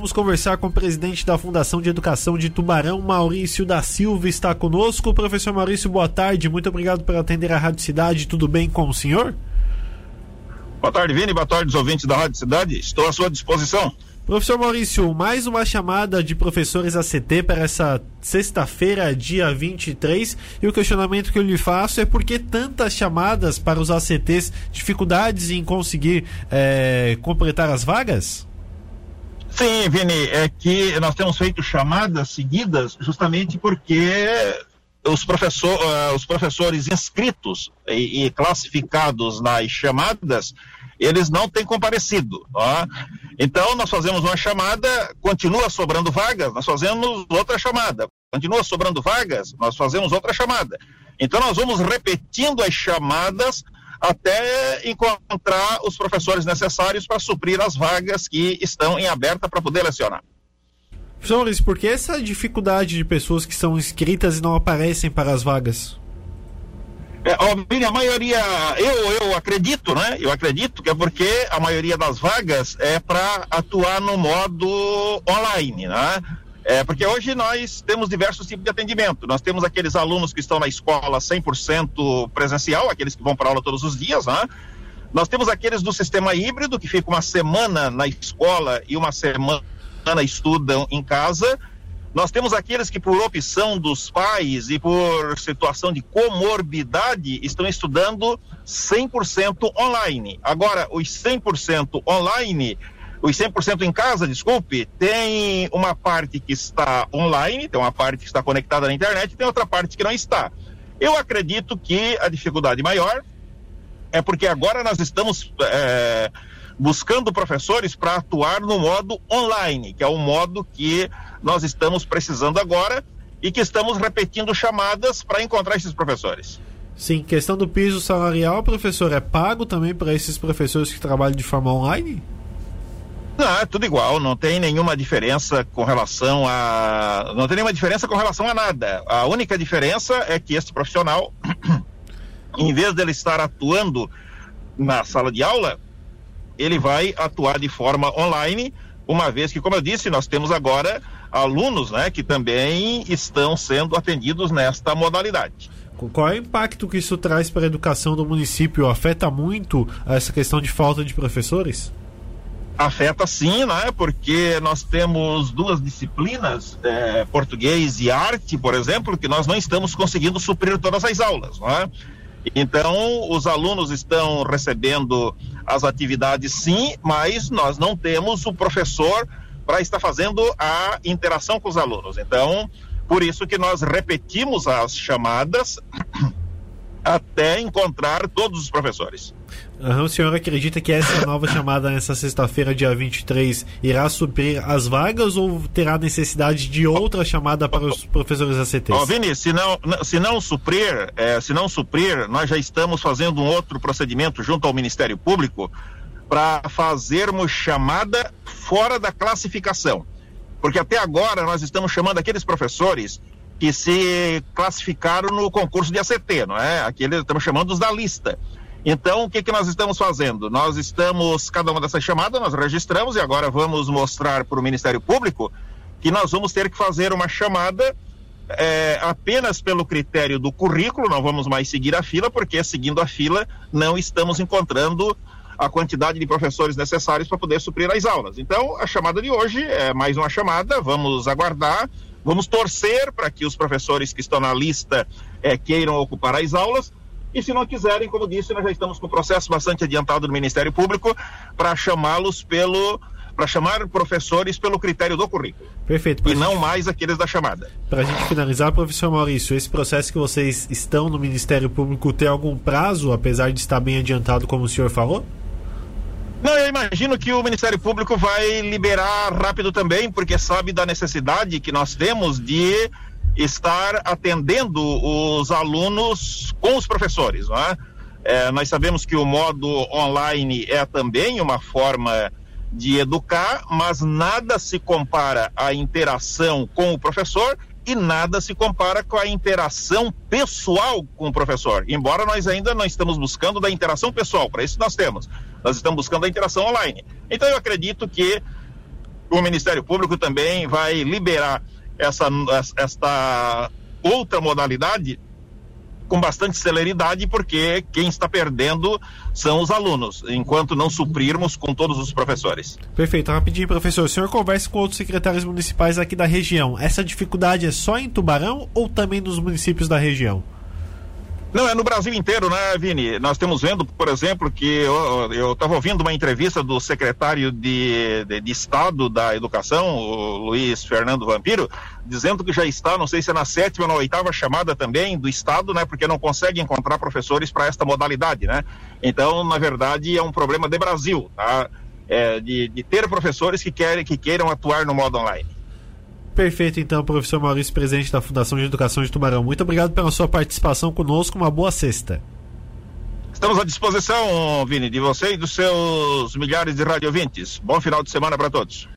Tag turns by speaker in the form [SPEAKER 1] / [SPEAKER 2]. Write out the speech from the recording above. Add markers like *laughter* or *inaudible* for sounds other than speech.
[SPEAKER 1] Vamos conversar com o presidente da Fundação de Educação de Tubarão, Maurício da Silva, está conosco. Professor Maurício, boa tarde. Muito obrigado por atender a Rádio Cidade. Tudo bem com o senhor?
[SPEAKER 2] Boa tarde, Vini. Boa tarde, os ouvintes da Rádio Cidade. Estou à sua disposição.
[SPEAKER 1] Professor Maurício, mais uma chamada de professores ACT para essa sexta-feira, dia 23. E o questionamento que eu lhe faço é por que tantas chamadas para os ACTs, dificuldades em conseguir é, completar as vagas?
[SPEAKER 2] Sim, Vini, é que nós temos feito chamadas seguidas justamente porque os, professor, uh, os professores inscritos e, e, classificados nas chamadas, eles não têm comparecido. Ó. Então, nós fazemos uma chamada, continua sobrando vagas, nós fazemos outra chamada. Continua sobrando vagas, nós fazemos outra chamada. Então, nós vamos repetindo as chamadas até encontrar os professores necessários para suprir as vagas que estão em aberta para poder lecionar.
[SPEAKER 1] Professor Maurício, por que essa dificuldade de pessoas que são inscritas e não aparecem para as vagas?
[SPEAKER 2] É, ó, a maioria, eu, eu acredito, né? Eu acredito que é porque a maioria das vagas é para atuar no modo online, né? É, porque hoje nós temos diversos tipos de atendimento. Nós temos aqueles alunos que estão na escola 100% presencial, aqueles que vão para aula todos os dias, né? Nós temos aqueles do sistema híbrido, que fica uma semana na escola e uma semana estudam em casa. Nós temos aqueles que, por opção dos pais e por situação de comorbidade, estão estudando 100% online. Agora, os 100% online os 100% em casa, desculpe, tem uma parte que está online, tem uma parte que está conectada na internet, tem outra parte que não está. Eu acredito que a dificuldade maior é porque agora nós estamos é, buscando professores para atuar no modo online, que é o modo que nós estamos precisando agora e que estamos repetindo chamadas para encontrar esses professores.
[SPEAKER 1] Sim, questão do piso salarial, professor, é pago também para esses professores que trabalham de forma online?
[SPEAKER 2] Não, é tudo igual, não tem nenhuma diferença com relação a. Não tem nenhuma diferença com relação a nada. A única diferença é que este profissional, *clears throat* em vez dele estar atuando na sala de aula, ele vai atuar de forma online, uma vez que, como eu disse, nós temos agora alunos né, que também estão sendo atendidos nesta modalidade.
[SPEAKER 1] Qual é o impacto que isso traz para a educação do município? Afeta muito essa questão de falta de professores?
[SPEAKER 2] Afeta sim, né? Porque nós temos duas disciplinas, é, português e arte, por exemplo, que nós não estamos conseguindo suprir todas as aulas, não é? Então, os alunos estão recebendo as atividades sim, mas nós não temos o professor para estar fazendo a interação com os alunos. Então, por isso que nós repetimos as chamadas até encontrar todos os professores.
[SPEAKER 1] Uhum, o senhor acredita que essa nova *laughs* chamada nessa sexta-feira, dia 23, irá suprir as vagas ou terá necessidade de outra chamada para os professores ACTs?
[SPEAKER 2] Ó, oh, Vini, se não, se não suprir, é, se não suprir, nós já estamos fazendo um outro procedimento junto ao Ministério Público para fazermos chamada fora da classificação. Porque até agora nós estamos chamando aqueles professores que se classificaram no concurso de ACT, não é? Aqueles estamos chamando os da lista. Então, o que, que nós estamos fazendo? Nós estamos, cada uma dessas chamadas, nós registramos e agora vamos mostrar para o Ministério Público que nós vamos ter que fazer uma chamada é, apenas pelo critério do currículo, não vamos mais seguir a fila, porque seguindo a fila não estamos encontrando a quantidade de professores necessários para poder suprir as aulas. Então, a chamada de hoje é mais uma chamada, vamos aguardar, vamos torcer para que os professores que estão na lista é, queiram ocupar as aulas e se não quiserem, como disse, nós já estamos com o processo bastante adiantado do Ministério Público para chamá-los pelo para chamar professores pelo critério do currículo.
[SPEAKER 1] Perfeito.
[SPEAKER 2] E gente... não mais aqueles da chamada.
[SPEAKER 1] Para a gente finalizar, professor Maurício, esse processo que vocês estão no Ministério Público tem algum prazo, apesar de estar bem adiantado, como o senhor falou?
[SPEAKER 2] Não, eu imagino que o Ministério Público vai liberar rápido também, porque sabe da necessidade que nós temos de estar atendendo os alunos com os professores. Não é? É, nós sabemos que o modo online é também uma forma de educar, mas nada se compara à interação com o professor e nada se compara com a interação pessoal com o professor. Embora nós ainda não estamos buscando da interação pessoal, para isso nós temos. Nós estamos buscando a interação online. Então eu acredito que o Ministério Público também vai liberar essa, esta outra modalidade com bastante celeridade, porque quem está perdendo são os alunos, enquanto não suprirmos com todos os professores.
[SPEAKER 1] Perfeito. Rapidinho, professor. O senhor conversa com outros secretários municipais aqui da região. Essa dificuldade é só em Tubarão ou também nos municípios da região?
[SPEAKER 2] Não, é no Brasil inteiro, né, Vini? Nós temos vendo, por exemplo, que eu estava ouvindo uma entrevista do secretário de, de, de, Estado da Educação, o Luiz Fernando Vampiro, dizendo que já está, não sei se é na sétima ou na oitava chamada também do Estado, né, porque não consegue encontrar professores para esta modalidade, né? Então, na verdade, é um problema de Brasil, tá? É, de, de ter professores que, querem, que queiram atuar no modo online.
[SPEAKER 1] Perfeito, então, professor Maurício, presidente da Fundação de Educação de Tubarão. Muito obrigado pela sua participação conosco. Uma boa sexta.
[SPEAKER 2] Estamos à disposição, Vini, de você e dos seus milhares de radiovintes. Bom final de semana para todos.